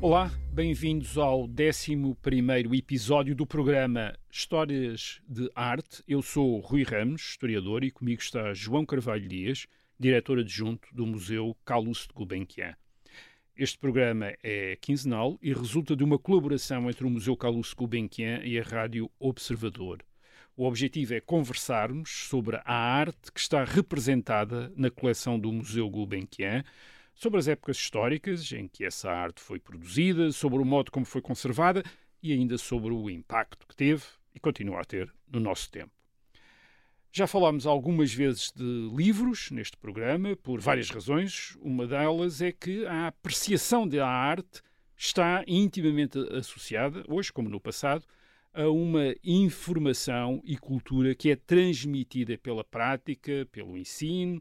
Olá, bem-vindos ao 11 episódio do programa Histórias de Arte. Eu sou Rui Ramos, historiador, e comigo está João Carvalho Dias, diretor adjunto do Museu Carlos de Gulbenkian. Este programa é quinzenal e resulta de uma colaboração entre o Museu Carlos Gulbenkian e a Rádio Observador. O objetivo é conversarmos sobre a arte que está representada na coleção do Museu Gulbenkian, sobre as épocas históricas em que essa arte foi produzida, sobre o modo como foi conservada e ainda sobre o impacto que teve e continua a ter no nosso tempo. Já falámos algumas vezes de livros neste programa, por várias razões. Uma delas é que a apreciação da arte está intimamente associada, hoje como no passado, a uma informação e cultura que é transmitida pela prática, pelo ensino,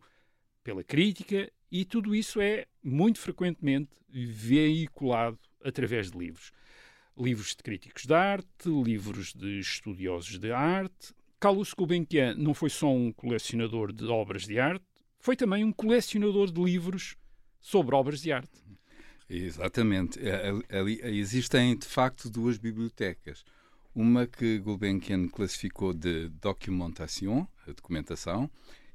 pela crítica e tudo isso é muito frequentemente veiculado através de livros. Livros de críticos de arte, livros de estudiosos de arte. Carlos Gulbenkian não foi só um colecionador de obras de arte, foi também um colecionador de livros sobre obras de arte. Exatamente. É, existem, de facto, duas bibliotecas. Uma que Gulbenkian classificou de documentation, a documentação,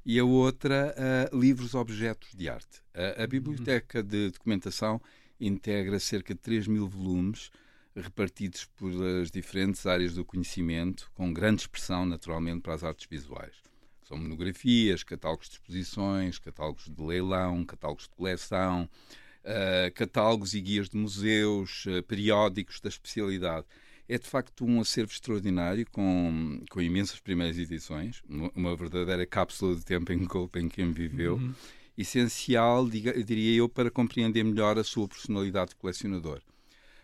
e a outra uh, livros objetos de arte. a biblioteca de documentação integra cerca de 3 mil volumes repartidos pelas diferentes áreas do conhecimento, com grande expressão, naturalmente, para as artes visuais. São monografias, catálogos de exposições, catálogos de leilão, catálogos de coleção, uh, catálogos e guias de museus, uh, periódicos da especialidade é de facto um acervo extraordinário com, com imensas primeiras edições, uma, verdadeira cápsula de tempo em que em quem viveu, uhum. essencial, diria eu, para compreender melhor a sua personalidade de colecionador.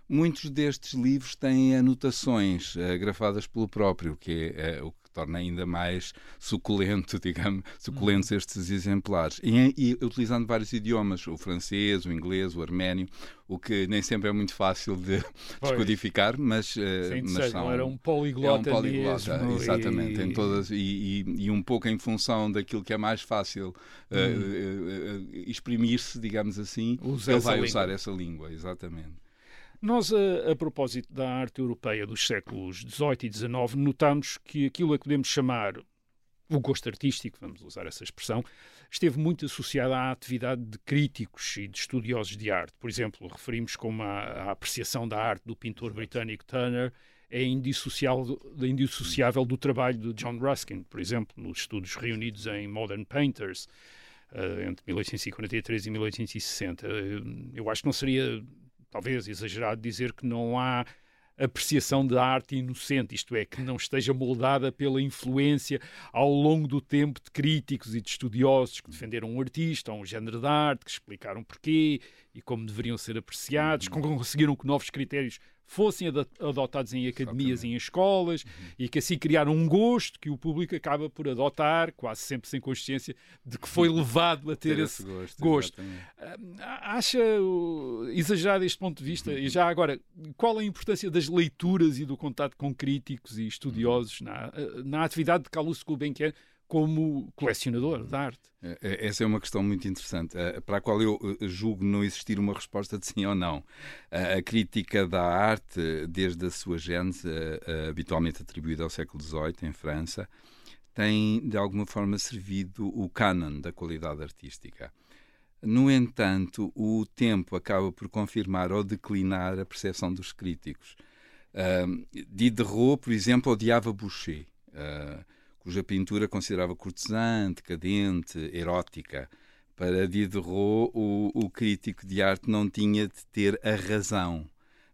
Muitos destes livros têm anotações uh, grafadas pelo próprio, que é uh, o que torna ainda mais suculento, digamos, suculentos uhum. estes exemplares. E, e, utilizando vários idiomas, o francês, o inglês, o arménio, o que nem sempre é muito fácil de pois. descodificar, mas, uh, mas são, era um poliglota, é um poliglota mesmo, exatamente, e... em todas e, e, e, um pouco em função daquilo que é mais fácil exprimir-se, digamos assim, Usa ele vai usar essa língua, exatamente. Nós, a, a, propósito da arte europeia dos séculos XVIII e XIX, notamos que aquilo a que podemos chamar o gosto artístico, vamos usar essa expressão, esteve muito associado à atividade de críticos e de estudiosos de arte. Por exemplo, referimos como a, a apreciação da arte do pintor britânico Turner é indissociável, indissociável do trabalho de John Ruskin, por exemplo, nos estudos reunidos em Modern Painters, uh, entre 1843 e 1860. Uh, eu acho que não seria talvez exagerado dizer que não há apreciação da arte inocente, isto é, que não esteja moldada pela influência ao longo do tempo de críticos e de estudiosos que defenderam um artista ou um género de arte, que explicaram porquê e como deveriam ser apreciados, que conseguiram que novos critérios fossem adotados em academias Exatamente. e em escolas uhum. e que assim criaram um gosto que o público acaba por adotar, quase sempre sem consciência de que foi levado a ter, ter esse, esse, gosto. gosto. Ah, acha exagerado este ponto de vista? Uhum. E já agora, qual a importância das leituras e do contato com críticos e estudiosos uhum. na, na atividade de Carlos Gulbenkian como colecionador de arte? É, é, essa é uma questão muito interessante, eh, para a qual eu eh, julgo não existir uma resposta de sim ou não. A crítica da arte, desde a sua gênese, eh, habitualmente atribuída ao século XVIII, em França, tem de alguma forma servido o canon da qualidade artística. No entanto, o tempo acaba por confirmar ou declinar a percepção dos críticos. Diderot, por exemplo, odiava Boucher cuja pintura considerava cortesã, decadente, erótica. Para Diderot, o, o crítico de arte não tinha de ter a razão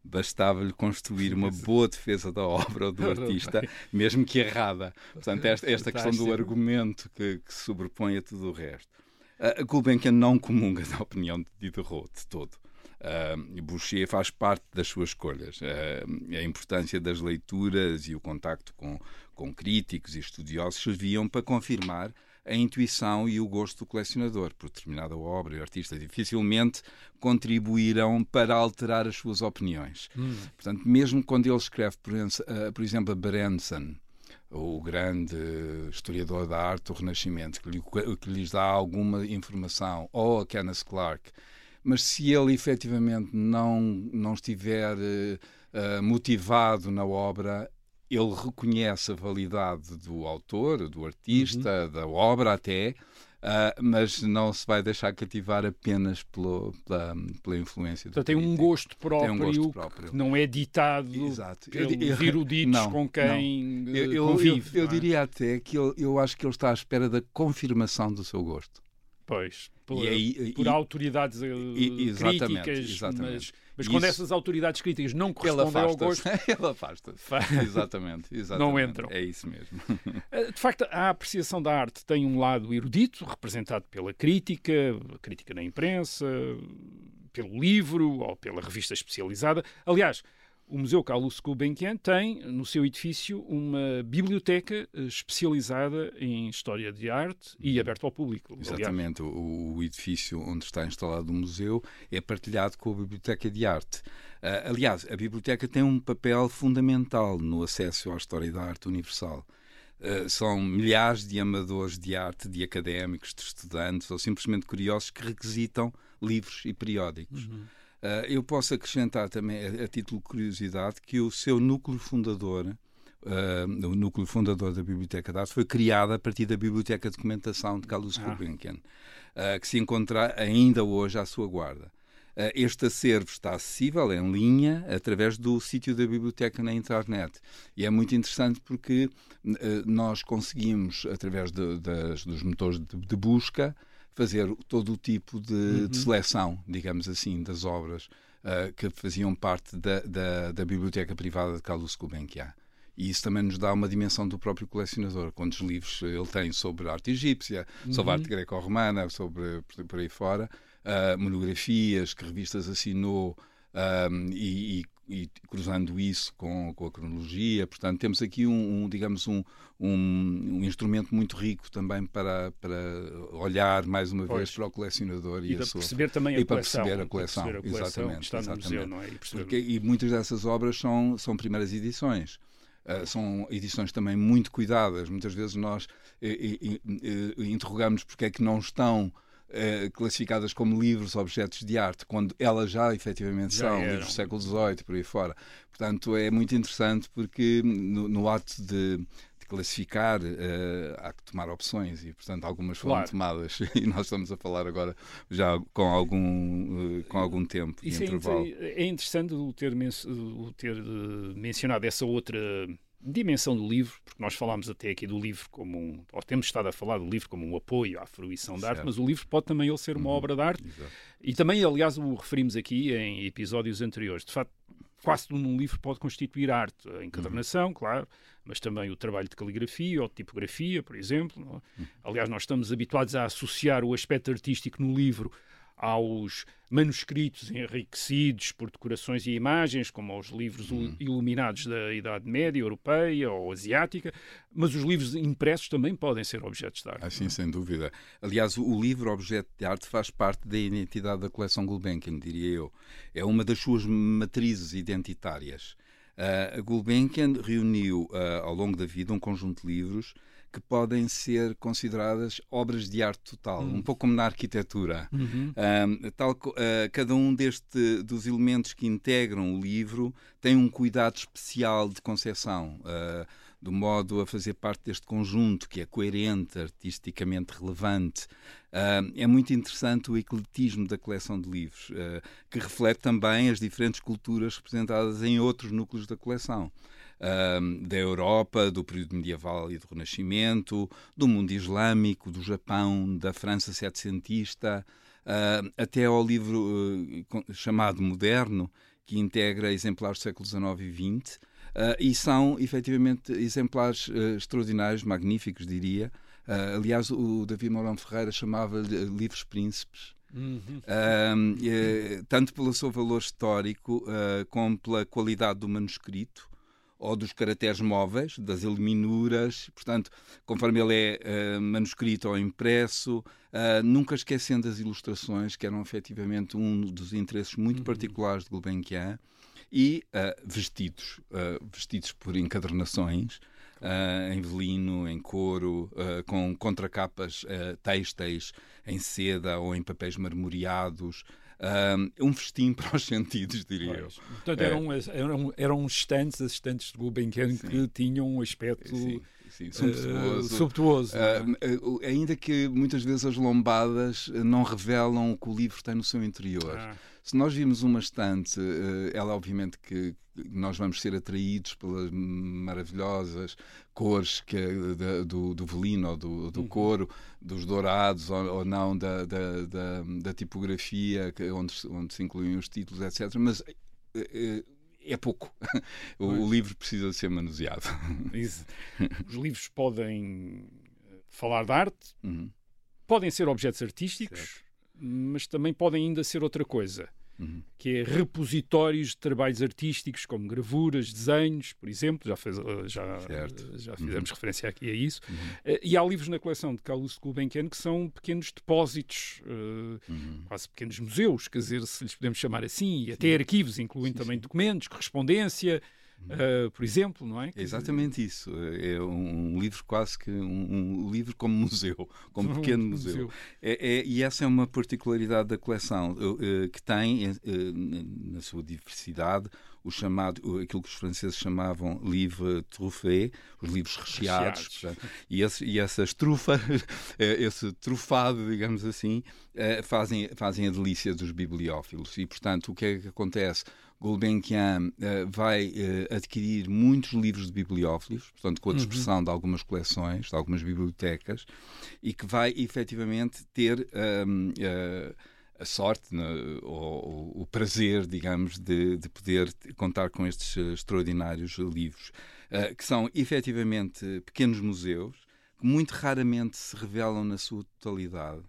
bastava-lhe construir uma boa defesa da obra ou do artista, mesmo que errada. Portanto, esta, esta questão do argumento que, que, sobrepõe a tudo o resto. A Gulbenkian não comunga da opinião de Diderot de todo. Uh, Boucher faz parte das suas escolhas. Uh, a importância das leituras e o contacto com, com críticos e estudiosos serviam para confirmar a intuição e o gosto do colecionador por determinada obra e artista. Dificilmente contribuirão para alterar as suas opiniões. Hum. Portanto, mesmo quando ele escreve, por, por exemplo, a Berenson, o grande historiador da arte do Renascimento, que, lhe, que lhes dá alguma informação, ou a Kenneth Clark, mas se ele efetivamente não, não estiver uh, motivado na obra, ele reconhece a validade do autor, do artista, uhum. da obra até, Uh, mas não se vai deixar cativar apenas pelo, pela, pela influência do tem um gosto próprio, tem um gosto próprio. que não é ditado Exato. pelos eu, eruditos não, com quem não. Eu, convive. Eu, eu, eu é? diria até que ele, eu acho que ele está à espera da confirmação do seu gosto. Pois, por, aí, por e, autoridades eh, e, exatamente, críticas, exatamente. mas, mas quando essas autoridades críticas não correspondem ao gosto... Ele afasta-se, exatamente, exatamente. Não entram. É isso mesmo. Eh, de facto, a apreciação da arte tem um lado erudito, representado pela crítica, a crítica na imprensa, pelo livro ou pela revista especializada. Aliás, o Museu Carlos Gulbenkian tem no seu edifício uma biblioteca eh, especializada em história de arte e uhum. aberta ao público. Exatamente. O, o, edifício onde está instalado o museu é partilhado com a Biblioteca de Arte. Uh, aliás, a biblioteca tem um papel fundamental no acesso à história da arte universal. Uh, são milhares de amadores de arte, de académicos, de estudantes ou simplesmente curiosos que requisitam livros e periódicos. Uhum. Uh, eu posso acrescentar também, a, a, título de curiosidade, que o seu núcleo fundador, uh, o núcleo fundador da Biblioteca de Arte, foi criado a partir da Biblioteca de Documentação de Carlos ah. Gulbenkian, uh, que se encontra ainda hoje à sua guarda. Este acervo está acessível em linha através do sítio da biblioteca na internet. E é muito interessante porque nós conseguimos, através de, das, dos motores de, de busca, fazer todo o tipo de, uhum. de seleção, digamos assim, das obras uh, que faziam parte da, da, da, biblioteca privada de Carlos Gulbenkian. E isso também nos dá uma dimensão do próprio colecionador. Quantos livros ele tem sobre arte egípcia, uhum. sobre arte greco-romana, sobre por aí fora, uh, monografias, que revistas assinou um, e, e, e, cruzando isso com, com, a cronologia. Portanto, temos aqui um, um digamos, um, um, instrumento muito rico também para, para olhar mais uma pois. vez para o colecionador e, e para sua, perceber também a e coleção, para perceber a coleção, perceber a coleção exatamente, está no exatamente. museu, não é? E, Porque, e muitas dessas obras são, são primeiras edições. Uh, são edições também muito cuidadas. Muitas vezes nós eh, eh, interrogamos porque é que não estão eh, classificadas como livros, objetos de arte, quando elas já efetivamente já são eram. livros do século XVIII, por aí fora. Portanto, é muito interessante porque no, no ato de, de classificar uh, há que tomar opções e, portanto, algumas foram claro. tomadas e nós estamos a falar agora já com algum, uh, com algum tempo Isso de é intervalo. É interessante o ter, o ter mencionado essa outra dimensão do livro, porque nós falámos até aqui do livro como um, ou temos estado a falar do livro como um apoio à fruição da arte, mas o livro pode também ele ser uma uhum. obra de arte. Exato. E também, aliás, o referimos aqui em episódios anteriores. De facto, quase tudo num livro pode constituir arte. A encadernação, uhum. claro, mas também o trabalho de caligrafia ou de tipografia, por exemplo. Uhum. Aliás, nós estamos habituados a associar o aspecto artístico no livro aos manuscritos enriquecidos por decorações e imagens, como aos livros hum. iluminados da Idade Média, europeia ou asiática, mas os livros impressos também podem ser objetos de arte. Assim, sem dúvida. Aliás, o livro objeto de arte faz parte da identidade da coleção Gulbenkian, diria eu. É uma das suas matrizes identitárias. Uh, Gulbenkian reuniu uh, ao longo da vida um conjunto de livros que podem ser consideradas obras de arte total, um pouco como na arquitetura. Uhum. tal, uh, cada um deste, dos elementos que integram o livro tem um cuidado especial de concepção. Uh, do modo a fazer parte deste conjunto que é coerente, artisticamente relevante. Uh, é muito interessante o ecletismo da coleção de livros, uh, que reflete também as diferentes culturas representadas em outros núcleos da coleção da Europa, do período medieval e do Renascimento, do mundo islâmico, do Japão, da França setecentista, uh, até ao livro uh, chamado Moderno, que integra exemplares do século XIX e XX, uh, e são efetivamente exemplares extraordinários, magníficos, diria. aliás, o David Mourão Ferreira chamava-lhe livros príncipes. Uhum. tanto pelo seu valor histórico como pela qualidade do manuscrito ou dos caracteres móveis, das eliminuras, portanto, conforme ele é uh, manuscrito ou impresso, uh, nunca esquecendo as ilustrações, que eram efetivamente um dos interesses muito uhum. particulares de Gulbenkian, e uh, vestidos, vestidos por encadernações, Uh, em velino, em couro, uh, com contracapas uh, têxteis em seda ou em papéis marmoreados, um festim para os sentidos, diria pois. eu. Portanto, eram, eram, eram estantes, as estantes de Gulbenkian que tinham um aspecto sim, sim, subtuoso. Uh, uh, ainda que muitas vezes as lombadas não revelam o que o livro tem no seu interior. Ah. Se nós vimos uma estante, ela obviamente que nós vamos ser atraídos pelas maravilhosas cores que, de, do, do velino ou do, do uhum. couro, dos dourados ou, ou não, da, da, da, da, tipografia, onde, onde se incluem os títulos, etc. Mas é, é pouco. o, o, livro precisa ser manuseado. Isso. Os livros podem falar de arte, uhum. podem ser objetos artísticos, certo. mas também podem ainda ser outra coisa uhum. que é repositórios de trabalhos artísticos, como gravuras, desenhos, por exemplo, já, fez, eh, já, já fizemos uhum. referência aqui a isso. Uhum. Uh, e há livros na coleção de Carlos Gulbenkian que são pequenos depósitos, uh, quase pequenos museus, quer dizer, se lhes podemos chamar assim, e até arquivos, incluindo sim, também sim. documentos, correspondência, Uh, por exemplo, não é? é? Exatamente isso. É um, livro quase que um, um, livro como museu, como um pequeno museu. museu. É, é, e essa é uma particularidade da coleção uh, que tem uh, na sua diversidade o chamado, aquilo que os franceses chamavam livre truffé, os livros recheados, recheados. e, esse, e essas trufas, esse trufado, digamos assim, fazem, fazem a delícia dos bibliófilos. E, portanto, o que é que acontece? Gulbenkian uh, vai uh, adquirir muitos livros de bibliófilos, portanto, com a dispersão uhum. de algumas coleções, de algumas bibliotecas, e que vai efetivamente ter um, uh, eh, a sorte né, ou, o prazer, digamos, de, de, poder contar com estes extraordinários livros, que são efetivamente pequenos museus que muito raramente se revelam na sua totalidade.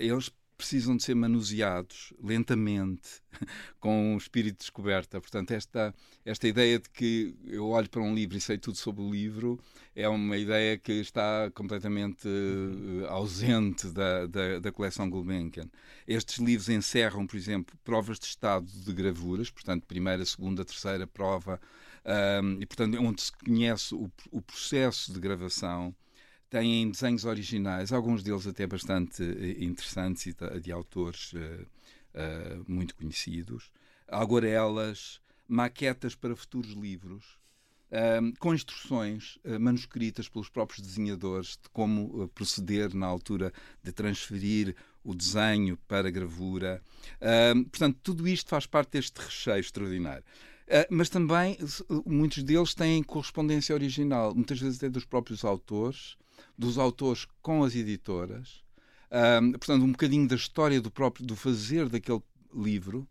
eles precisam de ser manuseados lentamente, com um espírito de descoberta. Portanto, esta, esta ideia de que eu olho para um livro e sei tudo sobre o livro é uma ideia que está completamente uh, ausente da, da, da, coleção Gulbenkian. Estes livros encerram, por exemplo, provas de estado de gravuras, portanto, primeira, segunda, terceira prova, um, e, portanto, onde se conhece o, o processo de gravação têm desenhos originais, alguns deles até bastante eh, interessantes e de, autores uh, uh, muito conhecidos, aguarelas, maquetas para futuros livros, uh, com instruções manuscritas pelos próprios desenhadores de como proceder na altura de transferir o desenho para gravura. portanto, tudo isto faz parte deste recheio extraordinário. Uh, mas também muitos deles têm correspondência original, muitas vezes até dos próprios autores, dos autores com as editoras, um, portanto, um bocadinho da história do próprio do fazer daquele livro.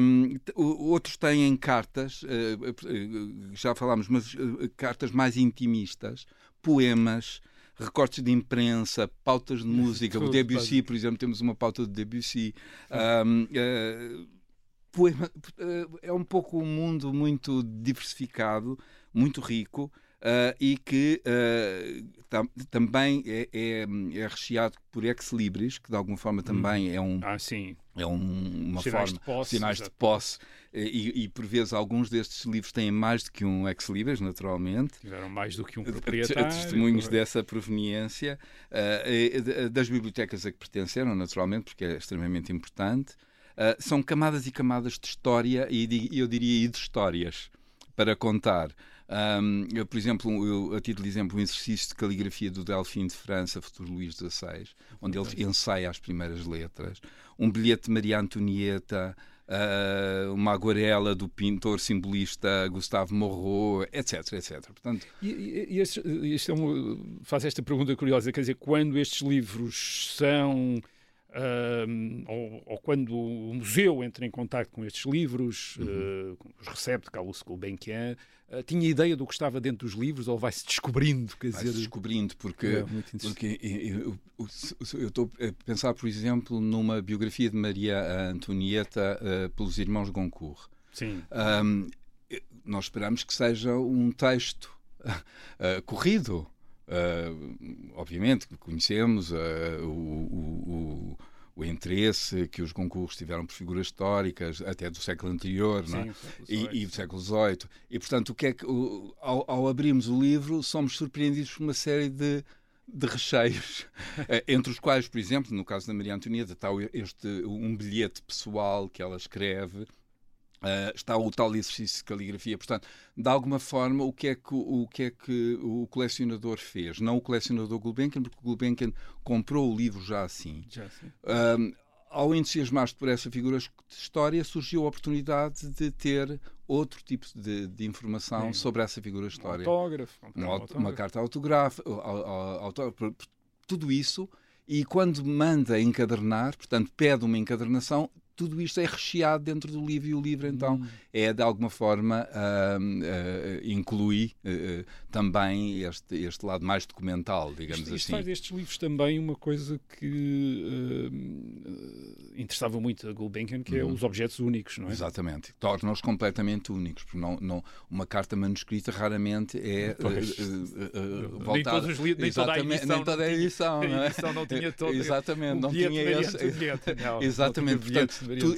Um, outros têm cartas, uh, já falámos, mas uh, cartas mais intimistas, poemas, recortes de imprensa, pautas de música. o Debussy, por exemplo, temos uma pauta de Debussy. Um, uh, poema, é um pouco um mundo muito diversificado, muito rico. Uh, e que uh, tam, também é, é, é, recheado por ex-libris, que de alguma forma também hum. é um. Ah, sim. É um, uma sinais forma. De posse, sinais de posse. E, e, por vezes alguns destes livros têm mais do que um ex-libris, naturalmente. Tiveram mais do que um proprietário. Testemunhos dessa proveniência. Uh, das bibliotecas a que pertenceram, naturalmente, porque é extremamente importante. são camadas e camadas de história e eu diria e de histórias para contar. Um, eu, por exemplo, eu, a título de exemplo, um exercício de caligrafia do Delfim de França, futuro Luís XVI, onde ele ensaia as primeiras letras, um bilhete de Maria Antonieta, uh, uma aguarela do pintor simbolista Gustavo Moreau, etc, etc. Portanto... E, e, este, este é um, faz esta pergunta curiosa, quer dizer, quando estes livros são Uh, ou, ou, quando o museu entra em contato com estes livros, uhum. uh, os recebe de Carlos Gulbenkian, uh, tinha ideia do que estava dentro dos livros ou vai-se descobrindo? Quer vai-se descobrindo, porque, é, porque eu, eu, estou a pensar, por exemplo, numa biografia de Maria Antonieta pelos irmãos Goncourt. Sim. Um, nós esperamos que seja um texto corrido, Uh, obviamente, conhecemos uh, o, o, o, interesse que os concursos tiveram por figuras históricas, até do século anterior Sim, é? e, e, do século XVIII. E, portanto, o que é que, o, ao, ao, abrirmos o livro, somos surpreendidos por uma série de de recheios, eh, entre os quais, por exemplo, no caso da Maria Antonieta, está este, um bilhete pessoal que ela escreve, Uh, está o tal exercício de caligrafia. Portanto, de alguma forma, o que é que o, que é que o colecionador fez? Não o colecionador Gulbenkian, porque o Gulbenkian comprou o livro já assim. Já assim. Uh, ao entusiasmar-se por essa figura de história, surgiu a oportunidade de ter outro tipo de, de informação Sim. sobre essa figura de história. Um autógrafo, um uma, autógrafo. uma carta autográfica, tudo isso. E quando manda encadernar, portanto, pede uma encadernação, tudo isto é recheado dentro do livro e o livro então hum. é de alguma forma uh, uh, inclui uh, também este, este lado mais documental, digamos isto, isto assim. faz destes livros também uma coisa que interessava muito a Gulbenkian, que é uhum. os objetos únicos, não é? Exatamente, torna-os completamente únicos, porque não, não, uma carta manuscrita raramente é voltada... Nem todos os livros, nem toda a edição, nem toda a edição, não, é? a edição não tinha todo Exatamente, não tinha esse... Exatamente,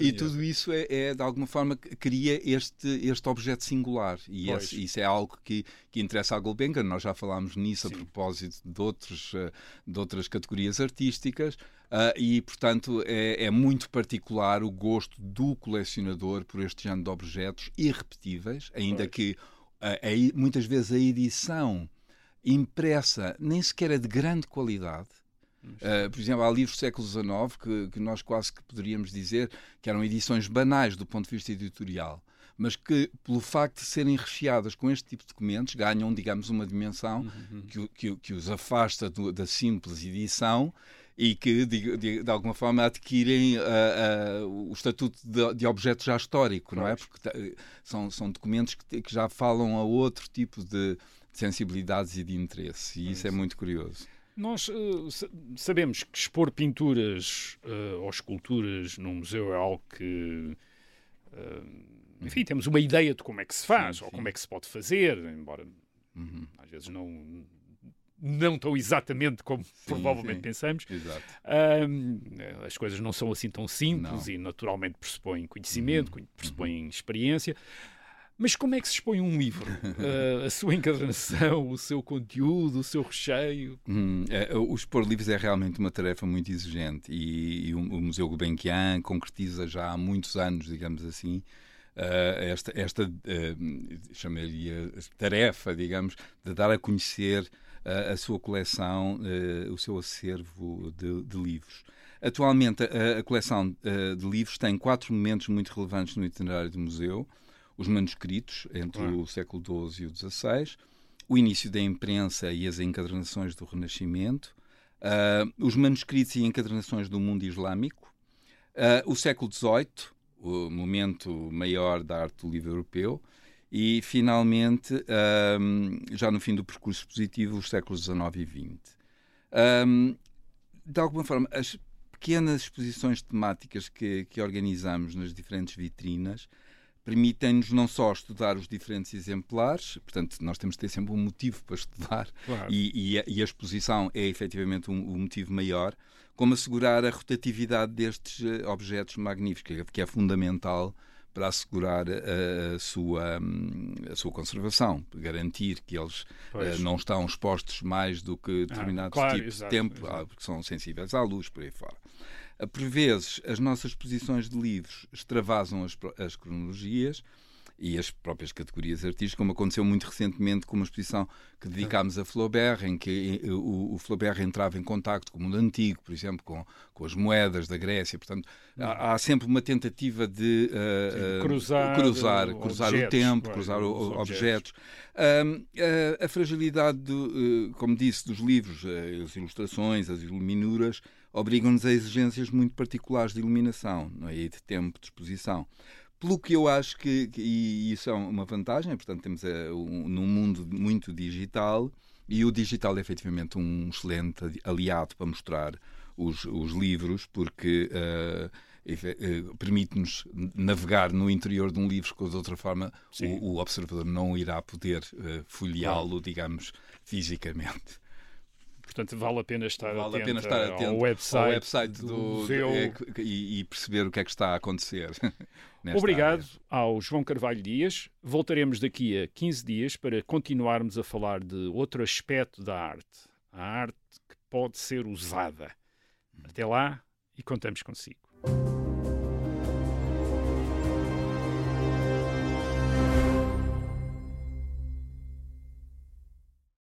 e tudo isso é, é, de alguma forma, cria este, este objeto singular. E esse, isso é algo que, que interessa à Gulbenkian. Nós já falámos nisso Sim. a propósito de, outros, eh, de outras categorias artísticas. Uh, e, portanto, é, é, muito particular o gosto do colecionador por este género de objetos irrepetíveis, ainda que uh, muitas vezes a edição impressa nem sequer é de grande qualidade, Uh, por exemplo, há livros do século XIX que, que, nós quase que poderíamos dizer que eram edições banais do ponto de vista editorial, mas que, pelo facto de serem recheadas com este tipo de documentos, ganham, digamos, uma dimensão uhum. que, que, que, os afasta do, da simples edição e que, de, de, de alguma forma, adquirem uh, uh, o estatuto de, de, objeto já histórico, não é? Porque são, são documentos que, que já falam a outro tipo de sensibilidades e de interesse, e isso é muito curioso. Nós uh, sabemos que expor pinturas uh, ou esculturas num museu é algo que. Uh, enfim, temos uma ideia de como é que se faz sim, ou como é que se pode fazer, embora uhum. às vezes não, não tão exatamente como sim, provavelmente sim. pensamos. as coisas não são assim tão simples não. e naturalmente pressupõem conhecimento, uhum. pressupõem experiência. Mas como é que se expõe um livro? Uh, a sua encadernação, o seu conteúdo, o seu recheio? Hum, é, o expor livros é realmente uma tarefa muito exigente e, e o, o, Museu Gulbenkian concretiza já há muitos anos, digamos assim, uh, esta, esta uh, chamaria tarefa, digamos, de dar a conhecer a sua coleção, o seu acervo de, de livros. Atualmente, a, a coleção de livros tem quatro momentos muito relevantes no itinerário do museu. Os manuscritos entre ah. o século XII e o XVI, o início da imprensa e as encadernações do Renascimento, uh, os manuscritos e encadernações do mundo islâmico, uh, o século XVIII, o momento maior da arte do livro europeu, e, finalmente, um, já no fim do percurso expositivo, os séculos XIX e XX. Um, de alguma forma, as pequenas exposições temáticas que, que organizamos nas diferentes vitrinas permitem-nos não só estudar os diferentes exemplares, portanto, nós temos de ter sempre um motivo para estudar, claro. e, e, a, e, a, exposição é efetivamente um, um, motivo maior, como assegurar a rotatividade destes uh, objetos magníficos, que é fundamental para assegurar a, a, sua, hum, a sua conservação, garantir que eles uh, não estão expostos mais do que ah, determinados ah, claro, tipos exato, de tempo, exato. porque são sensíveis à luz, por aí fora. Por vezes, as nossas posições de livros extravasam as, as cronologias e as próprias categorias artísticas, como aconteceu muito recentemente com uma exposição que dedicámos a Flaubert, em que eh, o, o Flaubert entrava em contacto com o mundo antigo, por exemplo, com, com as moedas da Grécia. Portanto, há, há sempre uma tentativa de uh, cruzar, cruzar, cruzar objetos, o tempo, cruzar o, objetos. objetos. Uh, a fragilidade, do, uh, como disse, dos livros, as ilustrações, as iluminuras, obrigam-nos a exigências muito particulares de iluminação não é? e de tempo de exposição. Pelo que eu acho que, que e isso é uma vantagem, portanto, temos uh, um, num mundo muito digital, e o digital é efetivamente um excelente aliado para mostrar os, os livros, porque uh, uh, permite-nos navegar no interior de um livro que, de outra forma, o, o, observador não irá poder uh, folheá-lo, digamos, fisicamente. Portanto, vale a pena estar, vale atento, a pena estar atento ao website, ao website do, do museu e, e, perceber o que é que está a acontecer. Obrigado área. ao João Carvalho Dias. Voltaremos daqui a 15 dias para continuarmos a falar de outro aspecto da arte. A arte pode ser usada. Até lá e contamos consigo.